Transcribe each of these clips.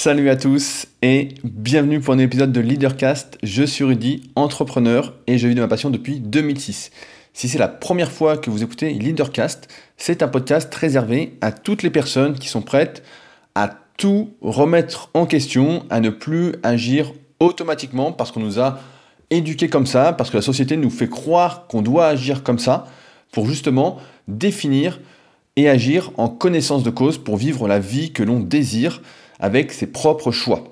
Salut à tous et bienvenue pour un épisode de Leadercast. Je suis Rudy, entrepreneur et je vis de ma passion depuis 2006. Si c'est la première fois que vous écoutez Leadercast, c'est un podcast réservé à toutes les personnes qui sont prêtes à tout remettre en question, à ne plus agir automatiquement parce qu'on nous a éduqués comme ça, parce que la société nous fait croire qu'on doit agir comme ça, pour justement définir et agir en connaissance de cause pour vivre la vie que l'on désire avec ses propres choix.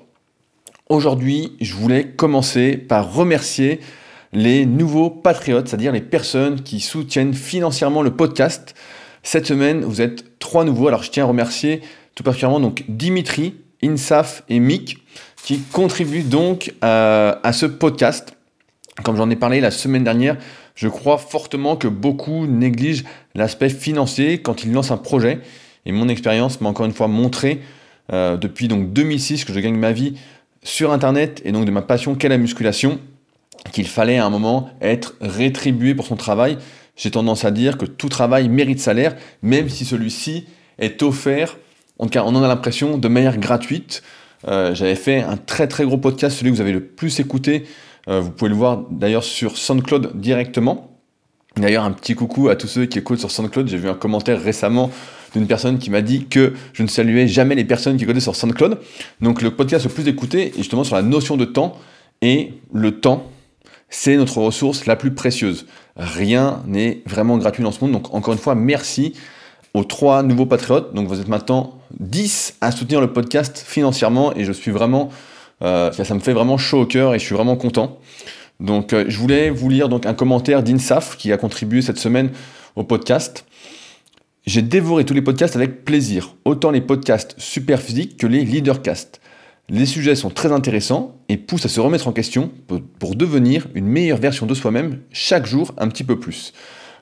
Aujourd'hui, je voulais commencer par remercier les nouveaux patriotes, c'est-à-dire les personnes qui soutiennent financièrement le podcast. Cette semaine, vous êtes trois nouveaux. Alors, je tiens à remercier tout particulièrement donc Dimitri, Insaf et Mick qui contribuent donc à, à ce podcast. Comme j'en ai parlé la semaine dernière, je crois fortement que beaucoup négligent l'aspect financier quand ils lancent un projet. Et mon expérience m'a encore une fois montré euh, depuis donc 2006 que je gagne ma vie sur Internet et donc de ma passion qu'est la musculation, qu'il fallait à un moment être rétribué pour son travail. J'ai tendance à dire que tout travail mérite salaire, même si celui-ci est offert, en tout cas on en a l'impression, de manière gratuite. Euh, j'avais fait un très très gros podcast, celui que vous avez le plus écouté. Euh, vous pouvez le voir d'ailleurs sur SoundCloud directement. D'ailleurs, un petit coucou à tous ceux qui écoutent sur SoundCloud. J'ai vu un commentaire récemment d'une personne qui m'a dit que je ne saluais jamais les personnes qui écoutaient sur SoundCloud. Donc le podcast le plus écouté est justement sur la notion de temps. Et le temps, c'est notre ressource la plus précieuse. Rien n'est vraiment gratuit dans ce monde. Donc encore une fois, merci aux trois nouveaux patriotes. Donc vous êtes maintenant 10 à soutenir le podcast financièrement et je suis vraiment, euh, ça, me fait vraiment chaud au cœur et je suis vraiment content. Donc euh, je voulais vous lire donc un commentaire d'Insaf qui a contribué cette semaine au podcast. J'ai dévoré tous les podcasts avec plaisir, autant les podcasts super physiques que les leadercasts. Les sujets sont très intéressants et poussent à se remettre en question pour devenir une meilleure version de soi-même chaque jour un petit peu plus.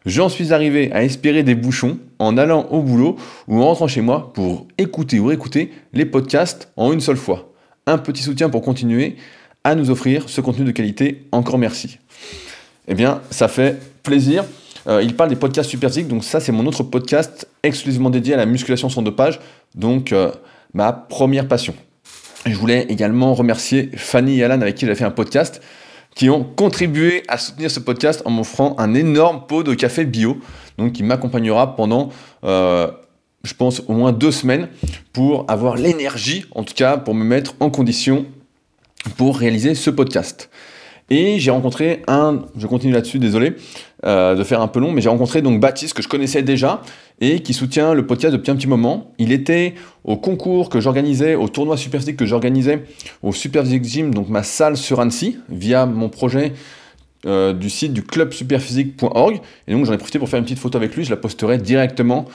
J'en suis arrivé à espérer des bouchons en allant au boulot ou en rentrant chez moi pour écouter ou réécouter les podcasts en une seule fois. Un petit soutien pour continuer à nous offrir ce contenu de qualité. Encore merci. Eh bien, ça fait plaisir. Euh, il parle des podcasts Super donc ça c'est mon autre podcast exclusivement dédié à la musculation sans dopage, donc euh, ma première passion. Je voulais également remercier Fanny et Alan avec qui j'ai fait un podcast, qui ont contribué à soutenir ce podcast en m'offrant un énorme pot de café bio, donc qui m'accompagnera pendant, euh, je pense, au moins deux semaines pour avoir l'énergie, en tout cas pour me mettre en condition pour réaliser ce podcast. Et j'ai rencontré un, je continue là-dessus, désolé euh, de faire un peu long, mais j'ai rencontré donc Baptiste que je connaissais déjà et qui soutient le podcast depuis un petit moment. Il était au concours que j'organisais, au tournoi Superphysique que j'organisais au Superphysique Gym, donc ma salle sur Annecy, via mon projet euh, du site du club superphysique.org. Et donc j'en ai profité pour faire une petite photo avec lui, je la posterai directement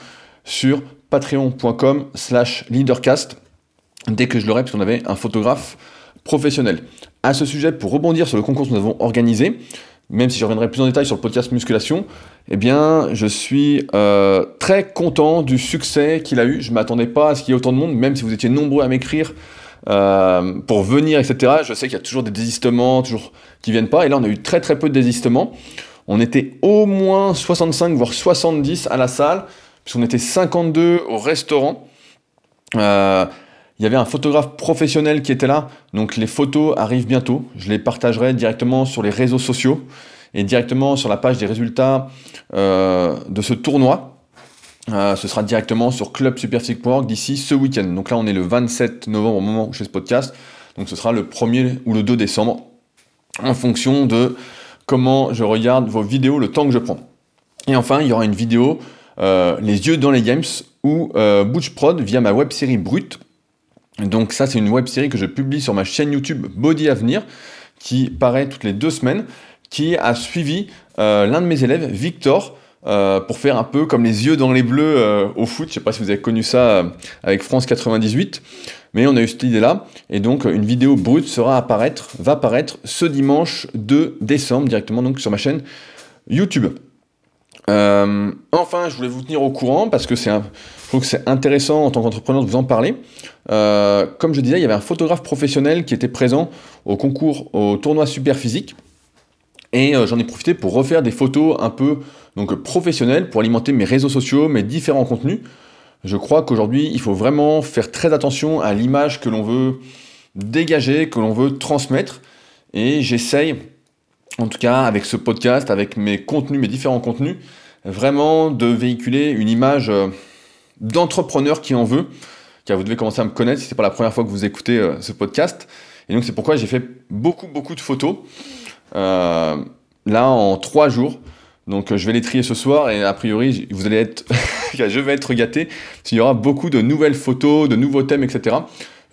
sur patreon.com slash leadercast dès que je l'aurai, parce qu'on avait un photographe professionnel. À ce sujet, pour rebondir sur le concours que nous avons organisé, même si je reviendrai plus en détail sur le podcast musculation, eh bien, je suis euh, très content du succès qu'il a eu. Je ne m'attendais pas à ce qu'il y ait autant de monde, même si vous étiez nombreux à m'écrire euh, pour venir, etc. Je sais qu'il y a toujours des désistements, toujours qui viennent pas. Et là, on a eu très très peu de désistements. On était au moins 65, voire 70 à la salle, puisqu'on était 52 au restaurant. Euh, il y avait un photographe professionnel qui était là, donc les photos arrivent bientôt. Je les partagerai directement sur les réseaux sociaux et directement sur la page des résultats euh, de ce tournoi. Euh, ce sera directement sur clubsuperphysique.org d'ici ce week-end. Donc là, on est le 27 novembre au moment où je fais ce podcast. Donc ce sera le 1er ou le 2 décembre en fonction de comment je regarde vos vidéos, le temps que je prends. Et enfin, il y aura une vidéo, euh, Les yeux dans les games, où Butch Prod, via ma web série Brute, donc ça, c'est une web série que je publie sur ma chaîne YouTube Body Avenir, qui paraît toutes les deux semaines, qui a suivi euh, l'un de mes élèves, Victor, euh, pour faire un peu comme les yeux dans les bleus euh, au foot. Je sais pas si vous avez connu ça avec France 98, mais on a eu cette idée-là. Et donc une vidéo brute sera apparaître, va apparaître ce dimanche 2 décembre directement donc sur ma chaîne YouTube. Enfin, je voulais vous tenir au courant parce que c'est je trouve que c'est intéressant en tant qu'entrepreneur de vous en parler. Euh, comme je disais, il y avait un photographe professionnel qui était présent au concours, au tournoi Super Physique. Et euh, j'en ai profité pour refaire des photos un peu donc, professionnelles pour alimenter mes réseaux sociaux, mes différents contenus. Je crois qu'aujourd'hui, il faut vraiment faire très attention à l'image que l'on veut dégager, que l'on veut transmettre. Et j'essaye, en tout cas avec ce podcast, avec mes contenus, mes différents contenus, vraiment de véhiculer une image euh, d'entrepreneur qui en veut. Car vous devez commencer à me connaître si ce n'est pas la première fois que vous écoutez euh, ce podcast. Et donc c'est pourquoi j'ai fait beaucoup, beaucoup de photos. Euh, là, en trois jours. Donc je vais les trier ce soir et a priori, vous allez être, je vais être gâté. Il y aura beaucoup de nouvelles photos, de nouveaux thèmes, etc.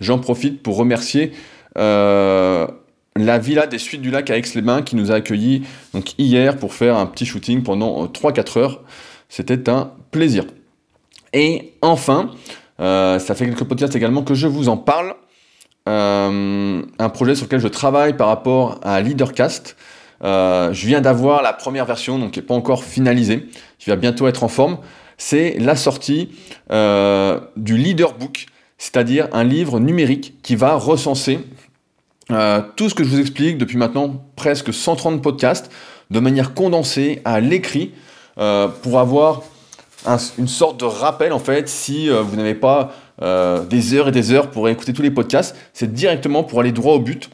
J'en profite pour remercier euh, la Villa des Suites du Lac à Aix-les-Bains qui nous a accueillis donc, hier pour faire un petit shooting pendant 3-4 euh, heures. C'était un plaisir. Et enfin, euh, ça fait quelques podcasts également que je vous en parle. un projet sur lequel je travaille par rapport à Leadercast. je viens d'avoir la première version, donc qui n'est pas encore finalisée, qui va bientôt être en forme. C'est la sortie du Leaderbook c'est-à-dire un livre numérique qui va recenser euh, tout ce que je vous explique depuis maintenant presque 130 podcasts de manière condensée à l'écrit euh, pour avoir une sorte de rappel en fait si euh, vous n'avez pas des heures et des heures pour écouter tous les podcasts, c'est directement pour aller droit au but.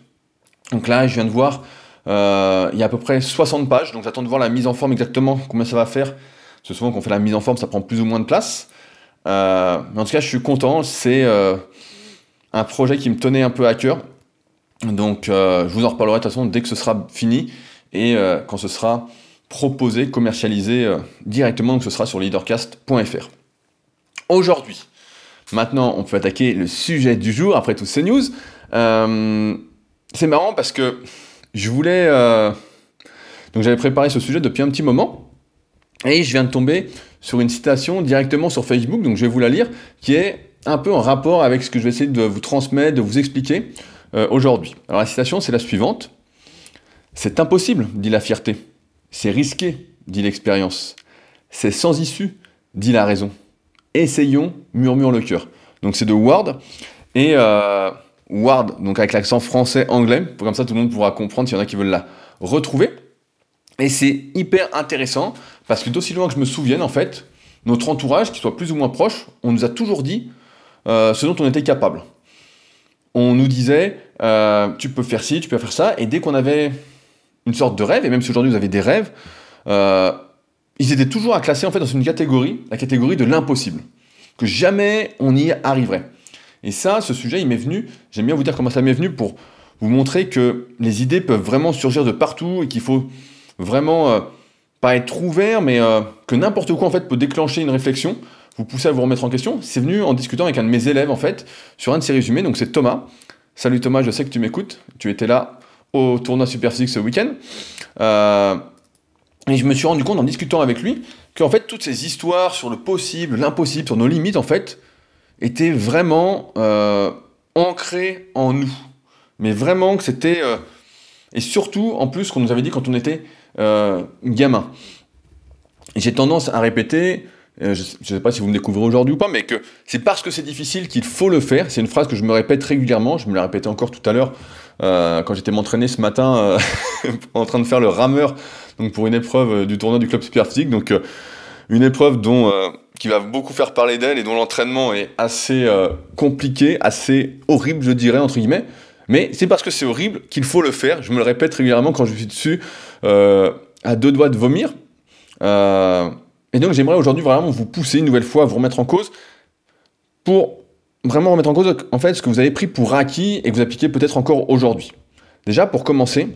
Donc là, je viens de voir, il y a à peu près 60 pages, donc j'attends de voir la mise en forme exactement, combien ça va faire. C'est souvent qu'on fait la mise en forme, ça prend plus ou moins de place. Mais en tout cas, je suis content. C'est un projet qui me tenait un peu à cœur. Donc, euh, je vous en reparlerai de toute façon dès que ce sera fini et quand ce sera proposé, commercialisé directement. Donc, ce sera sur leadercast.fr. Aujourd'hui, maintenant, on peut attaquer le sujet du jour après toutes ces news. c'est marrant parce que je voulais. donc, j'avais préparé ce sujet depuis un petit moment. Et je viens de tomber sur une citation directement sur Facebook, donc je vais vous la lire, qui est un peu en rapport avec ce que je vais essayer de vous transmettre, de vous expliquer euh, aujourd'hui. Alors la citation, c'est la suivante. C'est impossible, dit la fierté. C'est risqué, dit l'expérience. C'est sans issue, dit la raison. Essayons, murmure le cœur. Donc c'est de Ward. Et euh, Ward, donc avec l'accent français-anglais, comme ça tout le monde pourra comprendre s'il y en a qui veulent la retrouver. Et c'est hyper intéressant parce que d'aussi loin que je me souvienne, en fait, notre entourage, qui soit plus ou moins proche, on nous a toujours dit euh, ce dont on était capable. On nous disait euh, tu peux faire ci, tu peux faire ça, et dès qu'on avait une sorte de rêve, et même si aujourd'hui vous avez des rêves, euh, ils étaient toujours à classer en fait dans une catégorie, la catégorie de l'impossible, que jamais on y arriverait. Et ça, ce sujet, il m'est venu, j'aime bien vous dire comment ça m'est venu pour vous montrer que les idées peuvent vraiment surgir de partout et qu'il faut vraiment euh, pas être ouvert, mais que n'importe quoi en fait peut déclencher une réflexion, vous pousser à vous remettre en question. C'est venu en discutant avec un de mes élèves en fait sur un de ses résumés, donc c'est Thomas. Salut Thomas, je sais que tu m'écoutes, tu étais là au tournoi Superphysique ce week-end. Euh, et je me suis rendu compte en discutant avec lui qu'en fait toutes ces histoires sur le possible, l'impossible, sur nos limites en fait, étaient vraiment ancrées en nous. Mais vraiment que c'était... et surtout en plus qu'on nous avait dit quand on était euh, gamin. J'ai tendance à répéter, euh, je ne sais pas si vous me découvrez aujourd'hui ou pas, mais que c'est parce que c'est difficile qu'il faut le faire. C'est une phrase que je me répète régulièrement. Je me l'ai répété encore tout à l'heure euh, quand j'étais m'entraîner ce matin en train de faire le rameur donc pour une épreuve du tournoi du club super physique. Donc une épreuve dont qui va beaucoup faire parler d'elle et dont l'entraînement est assez compliqué, assez horrible, je dirais entre guillemets. Mais c'est parce que c'est horrible qu'il faut le faire. Je me le répète régulièrement quand je suis dessus, euh, à deux doigts de vomir. Euh, et donc j'aimerais aujourd'hui vraiment vous pousser une nouvelle fois à vous remettre en cause pour vraiment remettre en cause en fait ce que vous avez pris pour acquis et que vous appliquez peut-être encore aujourd'hui. Déjà pour commencer,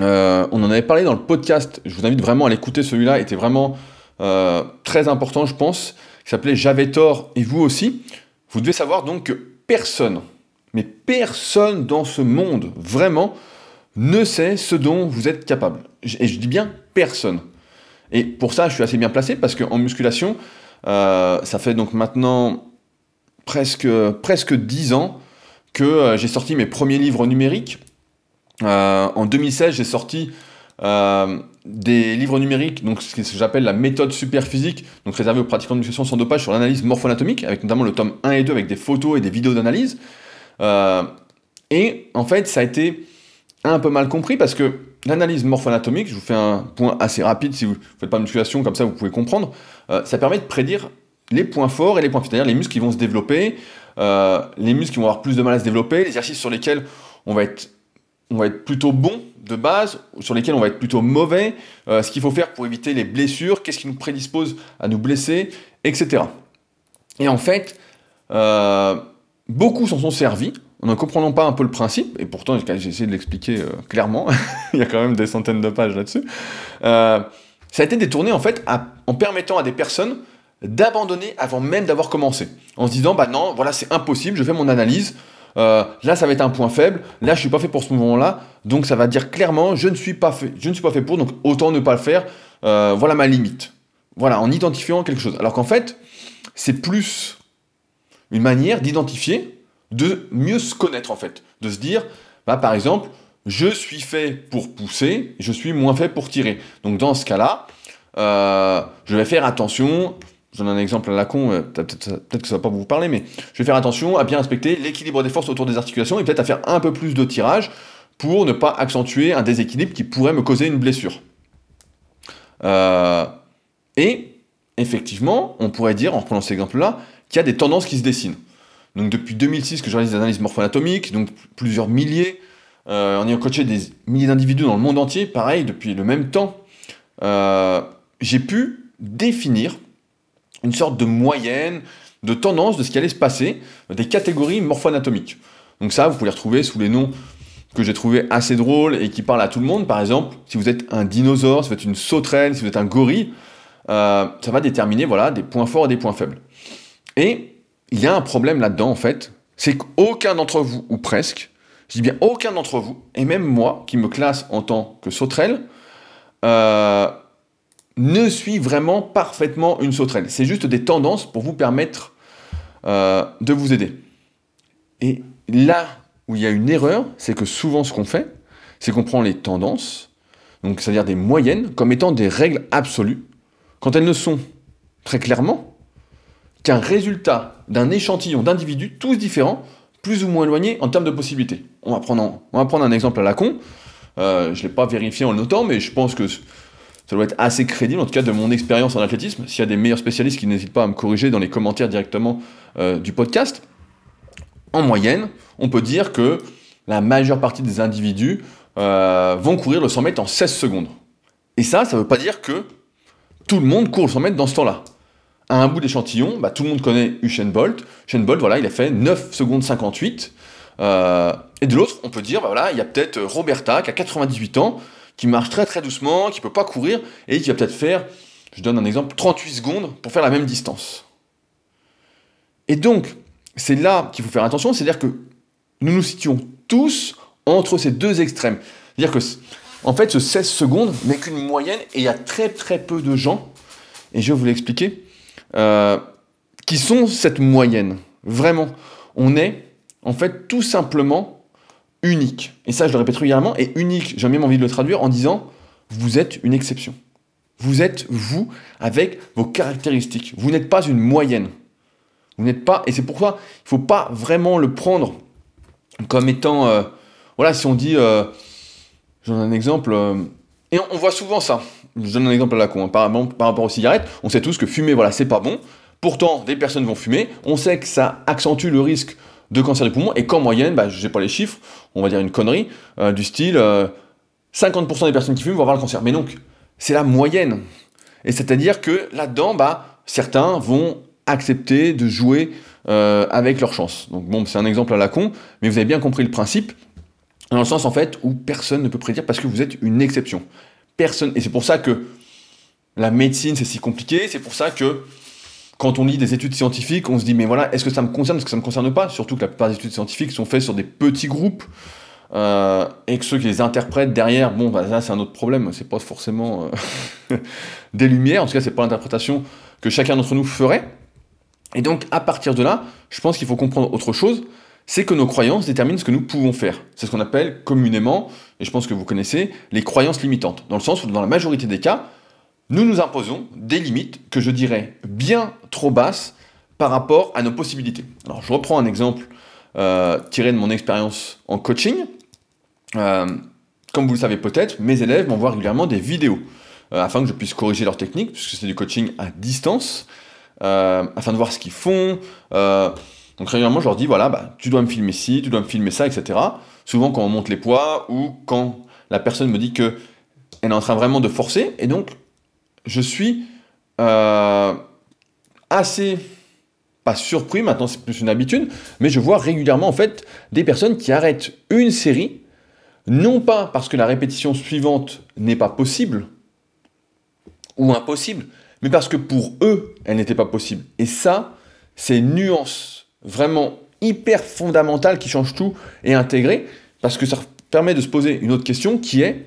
euh, on en avait parlé dans le podcast. Je vous invite vraiment à l'écouter. Celui-là était vraiment très important, je pense. Qui s'appelait J'avais tort et vous aussi. Vous devez savoir donc que personne, mais personne dans ce monde, vraiment, ne sait ce dont vous êtes capable. Et je dis bien personne. Et pour ça, je suis assez bien placé parce qu'en musculation, euh, ça fait donc maintenant presque, presque 10 ans que euh, j'ai sorti mes premiers livres numériques. Euh, en 2016, j'ai sorti des livres numériques, donc ce que j'appelle la méthode super physique, donc réservée aux pratiquants de musculation sans dopage sur l'analyse morpho-anatomique, avec notamment le tome 1 et 2 avec des photos et des vidéos d'analyse. Et en fait, ça a été un peu mal compris parce que l'analyse morpho-anatomique, je vous fais un point assez rapide si vous ne faites pas de musculation, comme ça vous pouvez comprendre, euh, ça permet de prédire les points forts et les points faibles, c'est-à-dire les muscles qui vont se développer, euh, les muscles qui vont avoir plus de mal à se développer, les exercices sur lesquels on va être, on va être plutôt bon de base, sur lesquels on va être plutôt mauvais, euh, ce qu'il faut faire pour éviter les blessures, qu'est-ce qui nous prédispose à nous blesser, etc. Et en fait, beaucoup s'en sont servis, ne comprenant pas un peu le principe, et pourtant j'ai essayé de l'expliquer clairement, il y a quand même des centaines de pages là-dessus, ça a été détourné en fait en permettant à des personnes d'abandonner avant même d'avoir commencé. En se disant, bah non, voilà, c'est impossible, je fais mon analyse, euh, là ça va être un point faible, là je suis pas fait pour ce mouvement-là, donc ça va dire clairement, je ne suis pas fait, je ne suis pas fait pour, donc autant ne pas le faire, euh, voilà ma limite. Voilà, en identifiant quelque chose. Alors qu'en fait, c'est plus une manière d'identifier, de mieux se connaître en fait, de se dire, bah, par exemple, je suis fait pour pousser, je suis moins fait pour tirer. Donc dans ce cas-là, euh, je vais faire attention je donne un exemple à la con, euh, peut-être que ça va pas vous parler, mais je vais faire attention à bien respecter l'équilibre des forces autour des articulations et peut-être à faire un peu plus de tirage pour ne pas accentuer un déséquilibre qui pourrait me causer une blessure. Euh, et effectivement, on pourrait dire, en prenant cet exemple-là, qu'il y a des tendances qui se dessinent. Donc depuis 2006 que je réalise des analyses morpho-anatomiques, donc plusieurs milliers, euh, en ayant coaché des milliers d'individus dans le monde entier, pareil, depuis le même temps, j'ai pu définir une sorte de moyenne, de tendance de ce qui allait se passer, des catégories morpho-anatomiques. Donc ça, vous pouvez les retrouver sous les noms que j'ai trouvé assez drôles et qui parlent à tout le monde. Par exemple, si vous êtes un dinosaure, si vous êtes une sauterelle, si vous êtes un gorille, euh, ça va déterminer voilà, des points forts et des points faibles. Et il y a un problème là-dedans, en fait, c'est qu'aucun d'entre vous, ou presque, je dis bien aucun d'entre vous, et même moi, qui me classe en tant que sauterelle, euh, ne suit vraiment parfaitement une sauterelle. C'est juste des tendances pour vous permettre euh, de vous aider. Et là où il y a une erreur, c'est que souvent ce qu'on fait, c'est qu'on prend les tendances, c'est-à-dire des moyennes, comme étant des règles absolues, quand elles ne sont très clairement qu'un résultat d'un échantillon d'individus tous différents, plus ou moins éloignés en termes de possibilités. On va prendre, on va prendre un exemple à la con. Euh, je ne l'ai pas vérifié en le notant, mais je pense que ça doit être assez crédible, en tout cas de mon expérience en athlétisme. S'il y a des meilleurs spécialistes qui n'hésitent pas à me corriger dans les commentaires directement euh, du podcast, en moyenne, on peut dire que la majeure partie des individus euh, vont courir le 100 mètres en 16 secondes. Et ça, ça ne veut pas dire que tout le monde court le 100 mètres dans ce temps-là. À un bout d'échantillon, bah, tout le monde connaît Usain Bolt. Usain Bolt, voilà, il a fait 9 secondes 58. Euh, et de l'autre, on peut dire, bah, voilà, il y a peut-être Roberta qui a 98 ans, qui marche très très doucement, qui peut pas courir, et qui va peut-être faire, je donne un exemple, 38 secondes pour faire la même distance. Et donc, c'est là qu'il faut faire attention, c'est-à-dire que nous nous situons tous entre ces deux extrêmes. C'est-à-dire que, en fait, ce 16 secondes n'est qu'une moyenne, et il y a très très peu de gens, et je vais vous l'expliquer, euh, qui sont cette moyenne. Vraiment, on est en fait tout simplement unique. Et ça, je le répète régulièrement, et unique, j'ai même envie de le traduire en disant, vous êtes une exception. Vous êtes vous avec vos caractéristiques. Vous n'êtes pas une moyenne. Vous n'êtes pas, et c'est pourquoi il ne faut pas vraiment le prendre comme étant, euh, voilà, si on dit, euh, j'en ai un exemple, euh, et on, voit souvent ça. Je donne un exemple à la con, par, rapport aux cigarettes, on sait tous que fumer, voilà, c'est pas bon. Pourtant, des personnes vont fumer, on sait que ça accentue le risque de cancer du poumon, et qu'en moyenne, bah, je n'ai pas les chiffres, on va dire une connerie, euh, du style 50% euh, des personnes qui fument vont avoir le cancer. Mais donc, c'est la moyenne. Et c'est-à-dire que là-dedans, bah, certains vont accepter de jouer euh, avec leur chance. Donc bon, c'est un exemple à la con, mais vous avez bien compris le principe, dans le sens en fait où personne ne peut prédire parce que vous êtes une exception. Et c'est pour ça que la médecine c'est si compliqué, c'est pour ça que quand on lit des études scientifiques, on se dit mais voilà, est-ce que ça me concerne, est-ce que ça me concerne pas? Surtout que la plupart des études scientifiques sont faites sur des petits groupes euh, et que ceux qui les interprètent derrière, bon, bah, là c'est un autre problème, c'est pas forcément euh, des lumières, en tout cas c'est pas l'interprétation que chacun d'entre nous ferait. Et donc à partir de là, je pense qu'il faut comprendre autre chose, c'est que nos croyances déterminent ce que nous pouvons faire. C'est ce qu'on appelle communément, et je pense que vous connaissez, les croyances limitantes. Dans le sens où dans la majorité des cas, nous nous imposons des limites que je dirais bien trop basses par rapport à nos possibilités. Alors je reprends un exemple euh, tiré de mon expérience en coaching. Euh, comme vous le savez peut-être, mes élèves m'envoient régulièrement des vidéos euh, afin que je puisse corriger leur technique, puisque c'est du coaching à distance. afin de voir ce qu'ils font. Donc régulièrement, je leur dis, voilà, bah, tu dois me filmer ci, tu dois me filmer ça, etc. Souvent quand on monte les poids ou quand la personne me dit que elle est en train vraiment de forcer. Et donc, je suis assez pas surpris, maintenant c'est plus une habitude, mais je vois régulièrement en fait des personnes qui arrêtent une série, non pas parce que la répétition suivante n'est pas possible ou impossible, mais parce que pour eux, elle n'était pas possible. Et ça, c'est une nuance vraiment hyper fondamentale qui change tout et intégrée, parce que ça permet de se poser une autre question qui est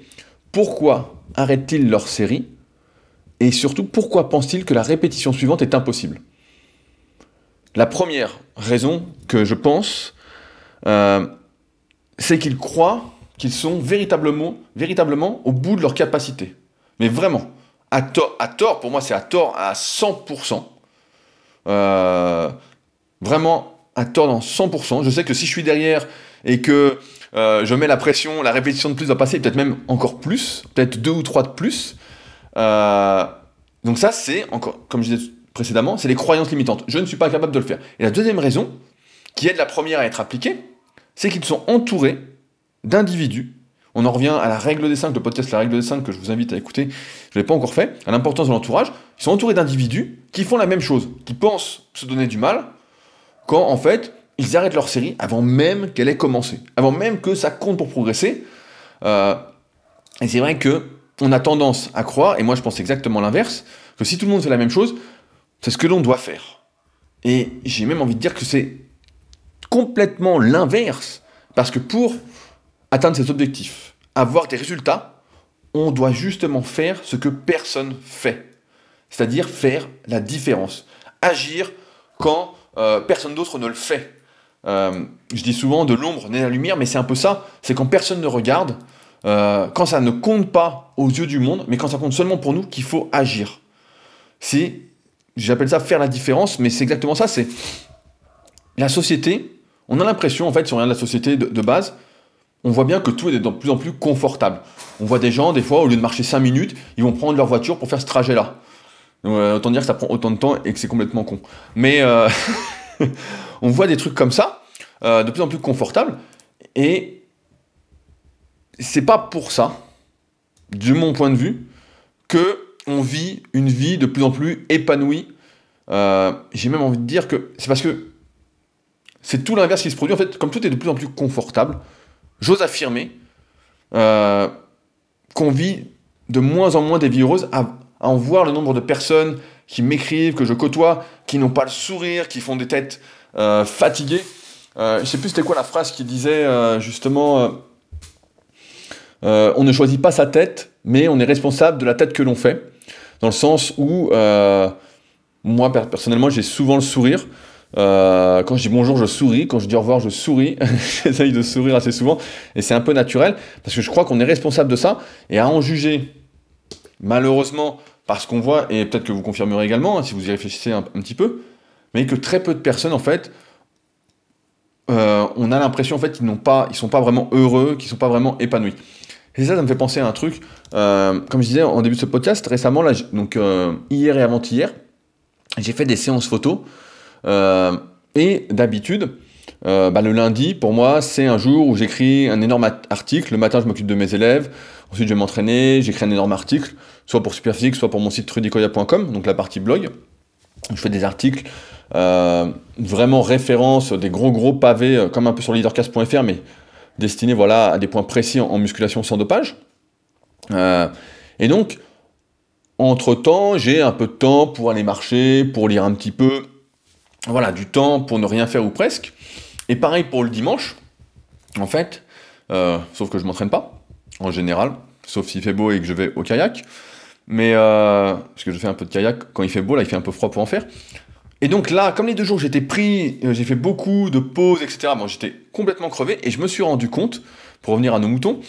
pourquoi arrêtent-ils leur série? Et surtout pourquoi pensent-ils que la répétition suivante est impossible? La première raison que je pense, euh, c'est qu'ils croient qu'ils sont véritablement, véritablement au bout de leur capacité. Mais vraiment, à tort, à tort pour moi c'est à tort à 100%. Euh, vraiment à tort dans 100%. Je sais que si je suis derrière et que euh, je mets la pression, la répétition de plus va passer, peut-être même encore plus, peut-être deux ou trois de plus. donc ça c'est, encore, comme je disais précédemment, c'est les croyances limitantes. Je ne suis pas capable de le faire. Et la deuxième raison, qui aide la première à être appliquée, c'est qu'ils sont entourés d'individus. On en revient à la règle des 5, le podcast La règle des 5 que je vous invite à écouter, je ne l'ai pas encore fait, à l'importance de l'entourage. Ils sont entourés d'individus qui font la même chose, qui pensent se donner du mal, quand en fait, ils arrêtent leur série avant même qu'elle ait commencé, avant même que ça compte pour progresser. Euh, et c'est vrai que on a tendance à croire, et moi je pense exactement l'inverse, que si tout le monde fait la même chose, c'est ce que l'on doit faire. Et j'ai même envie de dire que c'est complètement l'inverse. Parce que pour atteindre cet objectif, avoir des résultats, on doit justement faire ce que personne fait. C'est-à-dire faire la différence. Agir quand euh, personne d'autre ne le fait. Euh, je dis souvent de l'ombre naît la lumière, mais c'est un peu ça. C'est quand personne ne regarde, euh, quand ça ne compte pas aux yeux du monde, mais quand ça compte seulement pour nous qu'il faut agir. J'appelle ça faire la différence, mais c'est exactement ça. C'est la société. On a l'impression, en fait, si on regarde la société de, base, on voit bien que tout est de plus en plus confortable. On voit des gens, des fois, au lieu de marcher 5 minutes, ils vont prendre leur voiture pour faire ce trajet-là. Euh, autant dire que ça prend autant de temps et que c'est complètement con. Mais euh, on voit des trucs comme ça, euh, de plus en plus confortables, et c'est pas pour ça, de mon point de vue, que on vit une vie de plus en plus épanouie. J'ai même envie de dire que c'est parce que c'est tout l'inverse qui se produit. En fait, comme tout est de plus en plus confortable, j'ose affirmer qu'on vit de moins en moins des vies heureuses à, en voir le nombre de personnes qui m'écrivent, que je côtoie, qui n'ont pas le sourire, qui font des têtes euh, fatiguées. je ne sais plus c'était quoi la phrase qui disait justement on ne choisit pas sa tête, mais on est responsable de la tête que l'on fait dans le sens où euh, moi personnellement j'ai souvent le sourire. Euh, quand je dis bonjour, je souris. Quand je dis au revoir, je souris. J'essaye de sourire assez souvent. Et c'est un peu naturel parce que je crois qu'on est responsable de ça. Et à en juger, malheureusement, parce qu'on voit, et peut-être que vous confirmerez également, hein, si vous y réfléchissez un, petit peu, mais que très peu de personnes, en fait, euh, on a l'impression qu'ils n'ont pas, ils sont pas vraiment heureux, qu'ils sont pas vraiment épanouis. Et ça, ça me fait penser à un truc. Euh, comme je disais en début de ce podcast, récemment, donc euh, hier et avant-hier, j'ai fait des séances photos. Et d'habitude, bah, le lundi, pour moi, c'est un jour où j'écris un énorme article. Le matin, je m'occupe de mes élèves. Ensuite, je vais m'entraîner. J'écris un énorme article, soit pour Superphysique, soit pour mon site trudicoya.com, donc la partie blog. Je fais des articles vraiment référence, des gros gros pavés, comme un peu sur leadercast.fr, mais destiné voilà, à des points précis en, musculation sans dopage. Euh, et donc, entre-temps, j'ai un peu de temps pour aller marcher, pour lire un petit peu, voilà, du temps pour ne rien faire ou presque. Et pareil pour le dimanche, en fait, euh, sauf que je m'entraîne pas, en général, sauf s'il fait beau et que je vais au kayak. Mais, euh, parce que je fais un peu de kayak, quand il fait beau, là, il fait un peu froid pour en faire. Et donc là, comme les deux jours j'étais pris, euh, j'ai fait beaucoup de pauses, etc. Bon, j'étais complètement crevé et je me suis rendu compte, pour revenir à nos moutons,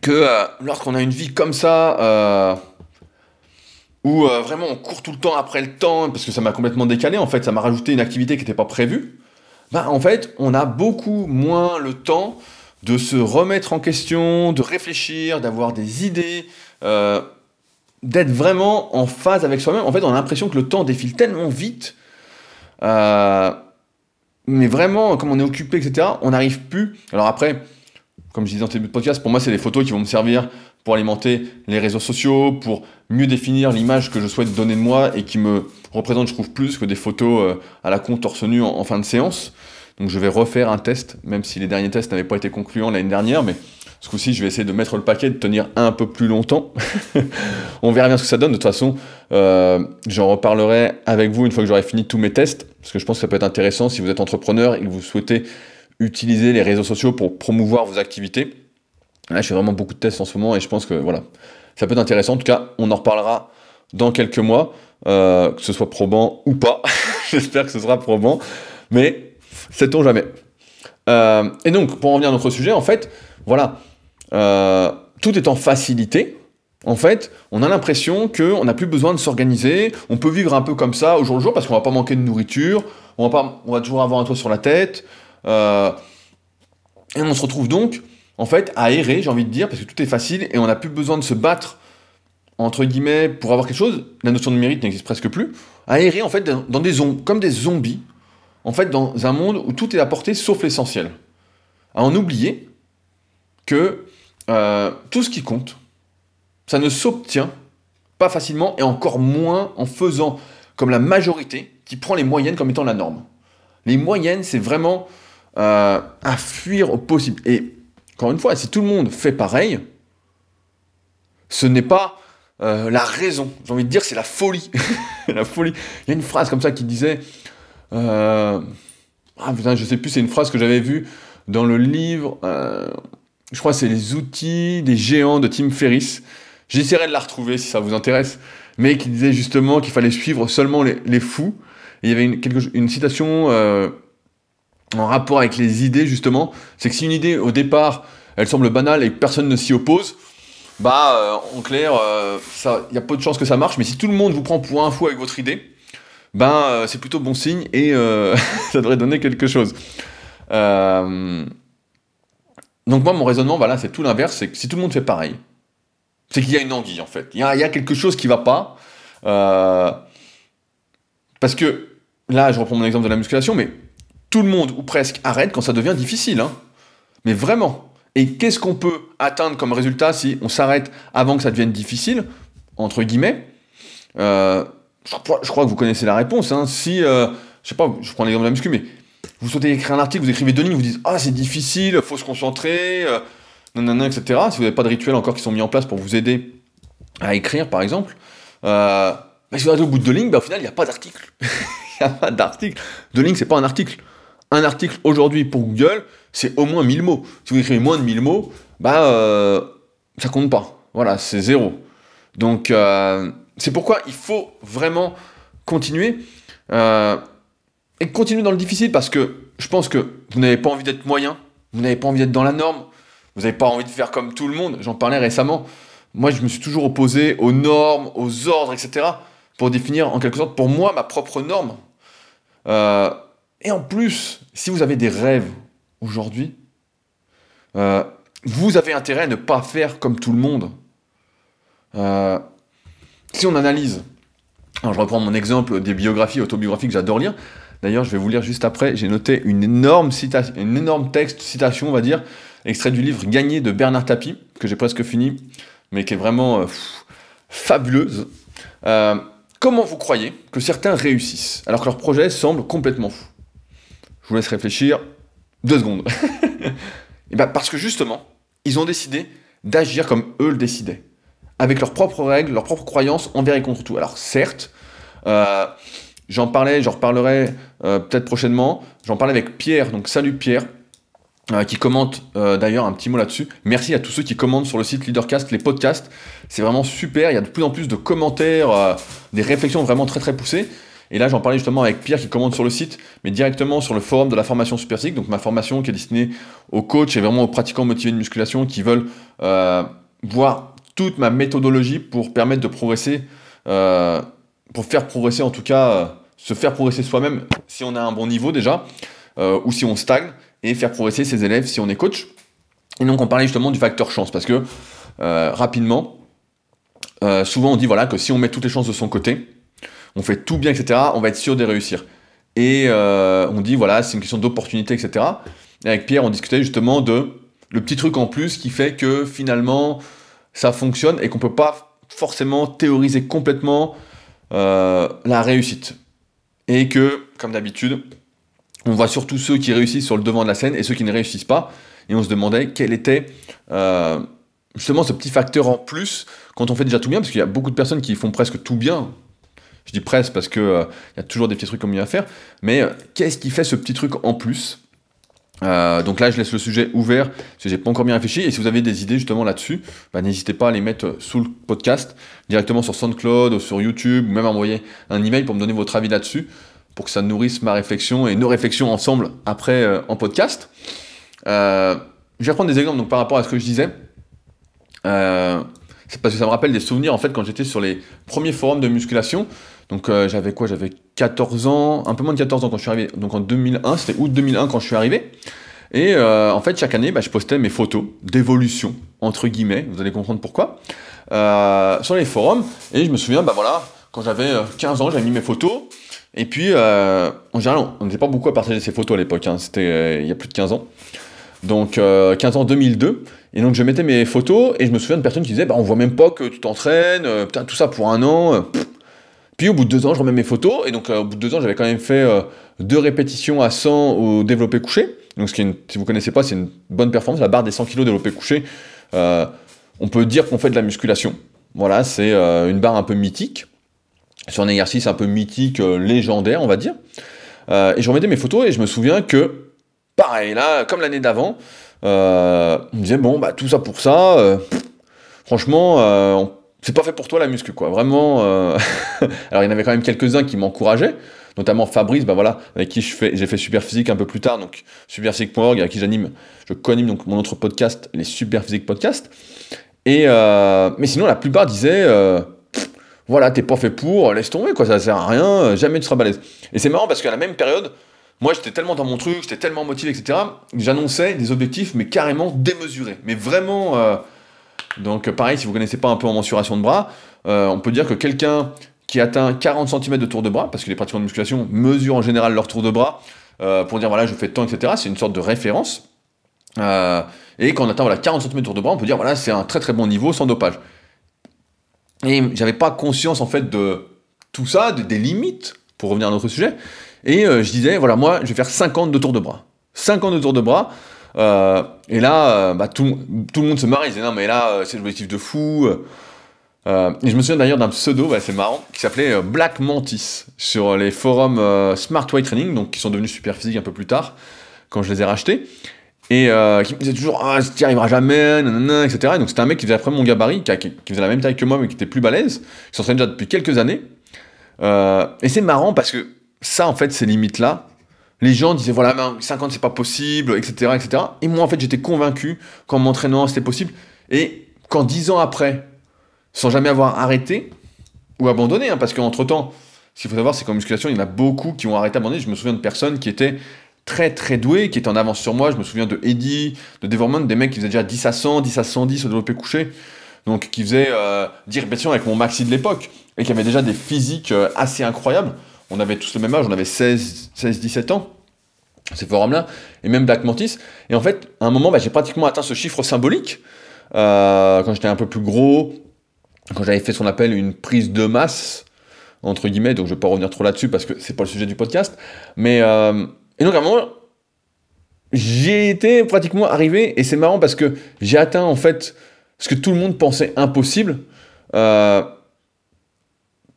que euh, lorsqu'on a une vie comme ça, où vraiment on court tout le temps après le temps, parce que ça m'a complètement décalé, en fait, ça m'a rajouté une activité qui n'était pas prévue, bah, en fait, on a beaucoup moins le temps de se remettre en question, de réfléchir, d'avoir des idées d'être vraiment en phase avec soi-même. En fait, on a l'impression que le temps défile tellement vite. Euh, mais vraiment, comme on est occupé, etc., on n'arrive plus. Alors après, comme je disais dans le début de podcast, pour moi, c'est des photos qui vont me servir pour alimenter les réseaux sociaux, pour mieux définir l'image que je souhaite donner de moi et qui me représente, je trouve, plus que des photos euh, à la con torse nu en, fin de séance. Donc je vais refaire un test, même si les derniers tests n'avaient pas été concluants l'année dernière, mais ce coup-ci, je vais essayer de mettre le paquet, de tenir un peu plus longtemps. On verra bien ce que ça donne. De toute façon, euh, j'en reparlerai avec vous une fois que j'aurai fini tous mes tests, parce que je pense que ça peut être intéressant si vous êtes entrepreneur et que vous souhaitez utiliser les réseaux sociaux pour promouvoir vos activités. Là, je fais vraiment beaucoup de tests en ce moment et je pense que voilà, ça peut être intéressant. En tout cas, on en reparlera dans quelques mois, euh, que ce soit probant ou pas. J'espère que ce sera probant, mais sait-on jamais. Euh, et donc, pour en revenir à notre sujet, en fait, voilà, euh, tout étant facilité, en fait, on a l'impression qu'on n'a plus besoin de s'organiser, on peut vivre un peu comme ça au jour le jour parce qu'on va pas manquer de nourriture, on va, pas, on va toujours avoir un toit sur la tête, euh, et on se retrouve donc, en fait, à errer, j'ai envie de dire, parce que tout est facile et on n'a plus besoin de se battre, entre guillemets, pour avoir quelque chose. La notion de mérite n'existe presque plus. À errer, en fait, dans des comme des zombies, en fait, dans un monde où tout est apporté sauf l'essentiel. À en oublier que euh, tout ce qui compte, ça ne s'obtient pas facilement et encore moins en faisant comme la majorité qui prend les moyennes comme étant la norme. Les moyennes, c'est vraiment euh, à fuir au possible. Et encore une fois, si tout le monde fait pareil, ce n'est pas euh, la raison. J'ai envie de dire, c'est la folie. la folie. Il y a une phrase comme ça qui disait. Ah putain, je sais plus, c'est une phrase que j'avais vue dans le livre. Je crois que c'est Les outils des géants de Tim Ferriss. J'essaierai de la retrouver si ça vous intéresse. Mais qui disait justement qu'il fallait suivre seulement les, fous. Il y avait une, citation en rapport avec les idées justement, c'est que si une idée au départ elle semble banale et que personne ne s'y oppose, bah euh, en clair, euh, il y a peu de chances que ça marche, mais si tout le monde vous prend pour un fou avec votre idée, ben euh, c'est plutôt bon signe et ça devrait donner quelque chose. Donc moi mon raisonnement, voilà, c'est tout l'inverse, c'est que si tout le monde fait pareil, c'est qu'il y a une envie en fait, il y, a quelque chose qui va pas, parce que là je reprends mon exemple de la musculation, mais tout le monde, ou presque, arrête quand ça devient difficile. Hein. Mais vraiment. Et qu'est-ce qu'on peut atteindre comme résultat si on s'arrête avant que ça devienne difficile, entre guillemets euh, je, crois, que vous connaissez la réponse. Hein. Si, euh, je sais pas, je prends l'exemple de la muscu, mais vous souhaitez écrire un article, vous écrivez deux lignes, vous dites Ah, c'est difficile, faut se concentrer, euh, nanana, etc. Si vous n'avez pas de rituels encore qui sont mis en place pour vous aider à écrire, par exemple, euh, bah, si vous arrivez au bout de deux lignes, bah, au final, il n'y a pas d'article. Il n'y a pas d'article. Deux lignes, c'est pas un article un article aujourd'hui pour Google, c'est au moins 1000 mots. Si vous écrivez moins de 1000 mots, bah, euh, ça compte pas. Voilà, c'est zéro. Donc, euh, c'est pourquoi il faut vraiment continuer. Et continuer dans le difficile parce que je pense que vous n'avez pas envie d'être moyen, vous n'avez pas envie d'être dans la norme, vous n'avez pas envie de faire comme tout le monde. J'en parlais récemment. Moi, je me suis toujours opposé aux normes, aux ordres, etc. pour définir en quelque sorte pour moi ma propre norme. Euh, et en plus, si vous avez des rêves aujourd'hui, euh, vous avez intérêt à ne pas faire comme tout le monde. Euh, si on analyse, alors je reprends mon exemple des biographies, autobiographies que j'adore lire. D'ailleurs, je vais vous lire juste après. J'ai noté une énorme citation, une texte, citation, on va dire, extrait du livre Gagné de Bernard Tapie, que j'ai presque fini, mais qui est vraiment euh, fabuleuse. comment vous croyez que certains réussissent alors que leur projet semble complètement fou je vous laisse réfléchir deux secondes. Et ben parce que justement, ils ont décidé d'agir comme eux le décidaient, avec leurs propres règles, leurs propres croyances envers et contre tout. Alors certes, euh, j'en parlais, j'en reparlerai euh, peut-être prochainement. J'en parlais avec Pierre, donc salut Pierre. Euh, qui commente d'ailleurs un petit mot là-dessus. Merci à tous ceux qui commentent sur le site Leadercast les podcasts. C'est vraiment super. Il y a de plus en plus de commentaires, des réflexions vraiment très très poussées. Et là, j'en parlais justement avec Pierre qui commande sur le site, mais directement sur le forum de la formation Super donc ma formation qui est destinée aux coachs et vraiment aux pratiquants motivés de musculation qui veulent euh, voir toute ma méthodologie pour permettre de progresser, euh, pour faire progresser en tout cas, euh, se faire progresser soi-même si on a un bon niveau déjà, ou si on stagne, et faire progresser ses élèves si on est coach. Et donc on parlait justement du facteur chance, parce que rapidement, euh, souvent on dit voilà que si on met toutes les chances de son côté, on fait tout bien, etc., on va être sûr de réussir. Et euh, on dit voilà, c'est une question d'opportunité, etc. Et avec Pierre, on discutait justement de le petit truc en plus qui fait que finalement ça fonctionne et qu'on peut pas forcément théoriser complètement euh, la réussite. Et que, comme d'habitude, on voit surtout ceux qui réussissent sur le devant de la scène et ceux qui ne réussissent pas. Et on se demandait quel était euh, justement ce petit facteur en plus quand on fait déjà tout bien, parce qu'il y a beaucoup de personnes qui font presque tout bien. Je dis presque parce qu'il euh, y a toujours des petits trucs comme il à faire. Mais qu'est-ce qui fait ce petit truc en plus? Euh, donc là, je laisse le sujet ouvert, parce que j'ai pas encore bien réfléchi. Et si vous avez des idées justement là-dessus, bah, n'hésitez pas à les mettre sous le podcast, directement sur SoundCloud, ou sur YouTube, ou même envoyer un email pour me donner votre avis là-dessus, pour que ça nourrisse ma réflexion et nos réflexions ensemble après euh, en podcast. Euh, je vais prendre des exemples donc, par rapport à ce que je disais. Parce que ça me rappelle des souvenirs en fait quand j'étais sur les premiers forums de musculation. Donc j'avais quoi? J'avais 14 ans, un peu moins de 14 ans quand je suis arrivé, donc en 2001, c'était août 2001 quand je suis arrivé. Et euh, en fait, chaque année, bah, je postais mes photos d'évolution, entre guillemets, vous allez comprendre pourquoi, euh, sur les forums. Et je me souviens, bah voilà, quand j'avais 15 euh, ans, j'avais mis mes photos. Et puis, en général, on n'était pas beaucoup à partager ces photos à l'époque, hein, c'était il y a plus de 15 ans. Donc, 15 ans 2002. Et donc, je mettais mes photos et je me souviens de personnes qui disaient, bah, on voit même pas que tu t'entraînes, putain, tout ça pour un an. Puis au bout de deux ans, je remets mes photos, et donc euh, au bout de deux ans, j'avais quand même fait euh, deux répétitions à 100 au développé couché. Donc ce qui est si vous connaissez pas, c'est une bonne performance, la barre des 100 kg développé couché. Euh, on peut dire qu'on fait de la musculation. Voilà, c'est une barre un peu mythique, sur un exercice un peu mythique, légendaire, on va dire. et je remettais mes photos, et je me souviens que, pareil, là, comme l'année d'avant, on me disait, bon, bah tout ça pour ça, franchement, on c'est pas fait pour toi la muscu, quoi. Vraiment. Euh, alors, il y en avait quand même quelques-uns qui m'encourageaient, notamment Fabrice, bah voilà, avec qui j'ai fait Super Physique un peu plus tard, donc superphysique.org, avec qui j'anime, je co-anime donc mon autre podcast, les Super Physique. Et euh, mais sinon, la plupart disaient, euh, voilà, t'es pas fait pour, laisse tomber, quoi, ça sert à rien, jamais tu seras balèze. Et c'est marrant parce qu'à la même période, moi j'étais tellement dans mon truc, j'étais tellement motivé, etc., j'annonçais des objectifs, mais carrément démesurés, mais vraiment donc pareil, si vous ne connaissez pas un peu en mensuration de bras, euh, on peut dire que quelqu'un qui atteint 40 cm de tour de bras, parce que les pratiquants de musculation mesurent en général leur tour de bras, euh, pour dire voilà je fais tant, etc. C'est une sorte de référence. Euh, et quand on atteint voilà, 40 cm de tour de bras, on peut dire voilà c'est un très très bon niveau sans dopage. Et j'avais pas conscience en fait de tout ça, des limites, pour revenir à notre sujet. Et je disais voilà moi je vais faire 50 de tour de bras. 50 de tour de bras, euh, et là, euh, bah, tout, tout, le monde se marre, ils disaient non mais là euh, c'est l'objectif de fou. et je me souviens d'ailleurs d'un pseudo, bah, c'est marrant, qui s'appelait Black Mantis sur les forums Smart Weight Training, donc qui sont devenus super physiques un peu plus tard, quand je les ai rachetés. Et qui me disait toujours ah tu n'y arriveras jamais, nanana, etc. Et donc c'était un mec qui faisait après mon gabarit, qui, qui, faisait la même taille que moi mais qui était plus balèze, qui s'entraînait déjà depuis quelques années. et c'est marrant parce que ça en fait ces limites là, les gens disaient voilà, 50 c'est pas possible, etc., etc. Et moi en fait j'étais convaincu qu'en m'entraînant c'était possible. Et quand 10 ans après, sans jamais avoir arrêté ou abandonné, hein, parce qu'entre temps, ce qu'il faut savoir c'est qu'en musculation il y en a beaucoup qui ont arrêté abandonné. Je me souviens de personnes qui étaient très très douées, qui étaient en avance sur moi. Je me souviens de Eddie, de Devormont, des mecs qui faisaient déjà 10 à 100, 10 à 110 au développé couché. Donc qui faisaient euh, 10 répétitions avec mon maxi de l'époque et qui avaient déjà des physiques euh, assez incroyables on avait tous le même âge, on avait 16, 16 17 ans, ces forums-là, et même Black Mantis. Et en fait, à un moment, bah, j'ai pratiquement atteint ce chiffre symbolique, euh, quand j'étais un peu plus gros, quand j'avais fait ce qu'on appelle une prise de masse, entre guillemets, donc je ne vais pas revenir trop là-dessus parce que c'est pas le sujet du podcast. Mais, euh, et donc à un moment, j'ai été pratiquement arrivé, et c'est marrant parce que j'ai atteint en fait ce que tout le monde pensait impossible. Euh,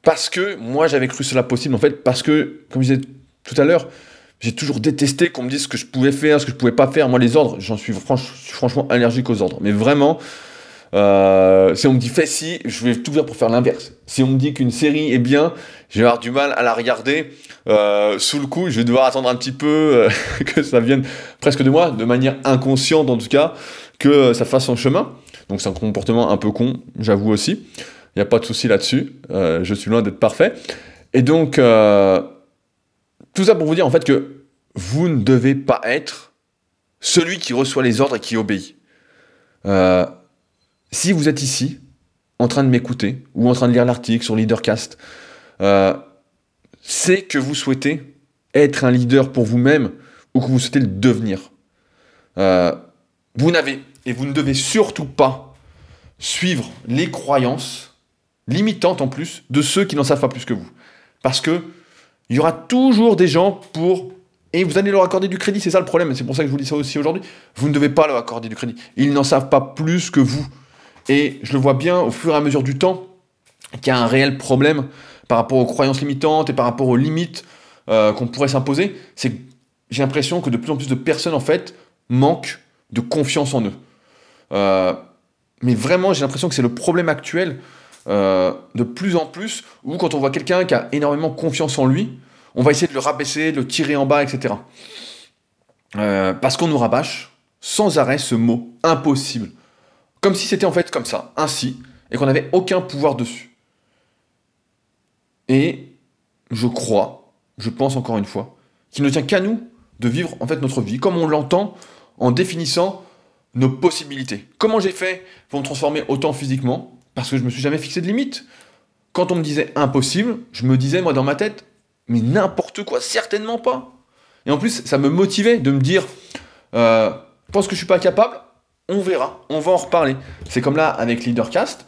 parce que moi j'avais cru cela possible en fait parce que comme je disais tout à l'heure j'ai toujours détesté qu'on me dise ce que je pouvais faire ce que je pouvais pas faire. Moi les ordres j'en suis, franchement allergique aux ordres. Mais vraiment euh, si on me dit fais si je vais tout faire pour faire l'inverse. Si on me dit qu'une série est bien je vais avoir du mal à la regarder euh, sous le coup je vais devoir attendre un petit peu euh, que ça vienne presque de moi de manière inconsciente en tout cas que ça fasse son chemin. Donc c'est un comportement un peu con j'avoue aussi il n'y a pas de souci là-dessus. Euh, je suis loin d'être parfait. Et donc, euh, tout ça pour vous dire en fait que vous ne devez pas être celui qui reçoit les ordres et qui obéit. Euh, si vous êtes ici, en train de m'écouter ou en train de lire l'article sur Leadercast, c'est que vous souhaitez être un leader pour vous-même ou que vous souhaitez le devenir. Vous n'avez et vous ne devez surtout pas suivre les croyances limitantes en plus de ceux qui n'en savent pas plus que vous. Parce que il y aura toujours des gens pour et vous allez leur accorder du crédit, c'est ça le problème, c'est pour ça que je vous dis ça aussi aujourd'hui. Vous ne devez pas leur accorder du crédit. Ils n'en savent pas plus que vous. Et je le vois bien au fur et à mesure du temps qu'il y a un réel problème par rapport aux croyances limitantes et par rapport aux limites euh, qu'on pourrait s'imposer. C'est que j'ai l'impression que de plus en plus de personnes, en fait, manquent de confiance en eux. Euh, mais vraiment, j'ai l'impression que c'est le problème actuel euh, de plus en plus, où quand on voit quelqu'un qui a énormément confiance en lui, on va essayer de le rabaisser, de le tirer en bas, etc. Euh, parce qu'on nous rabâche sans arrêt ce mot impossible. Comme si c'était en fait comme ça, ainsi, et qu'on n'avait aucun pouvoir dessus. Et je crois, je pense encore une fois, qu'il ne tient qu'à nous de vivre en fait notre vie comme on l'entend en définissant nos possibilités. Comment j'ai fait pour me transformer autant physiquement? Parce que je me suis jamais fixé de limite. Quand on me disait impossible, je me disais moi dans ma tête, mais n'importe quoi, certainement pas. Et en plus, ça me motivait de me dire, euh, pense que je suis pas capable, on verra, on va en reparler. C'est comme là avec Leadercast.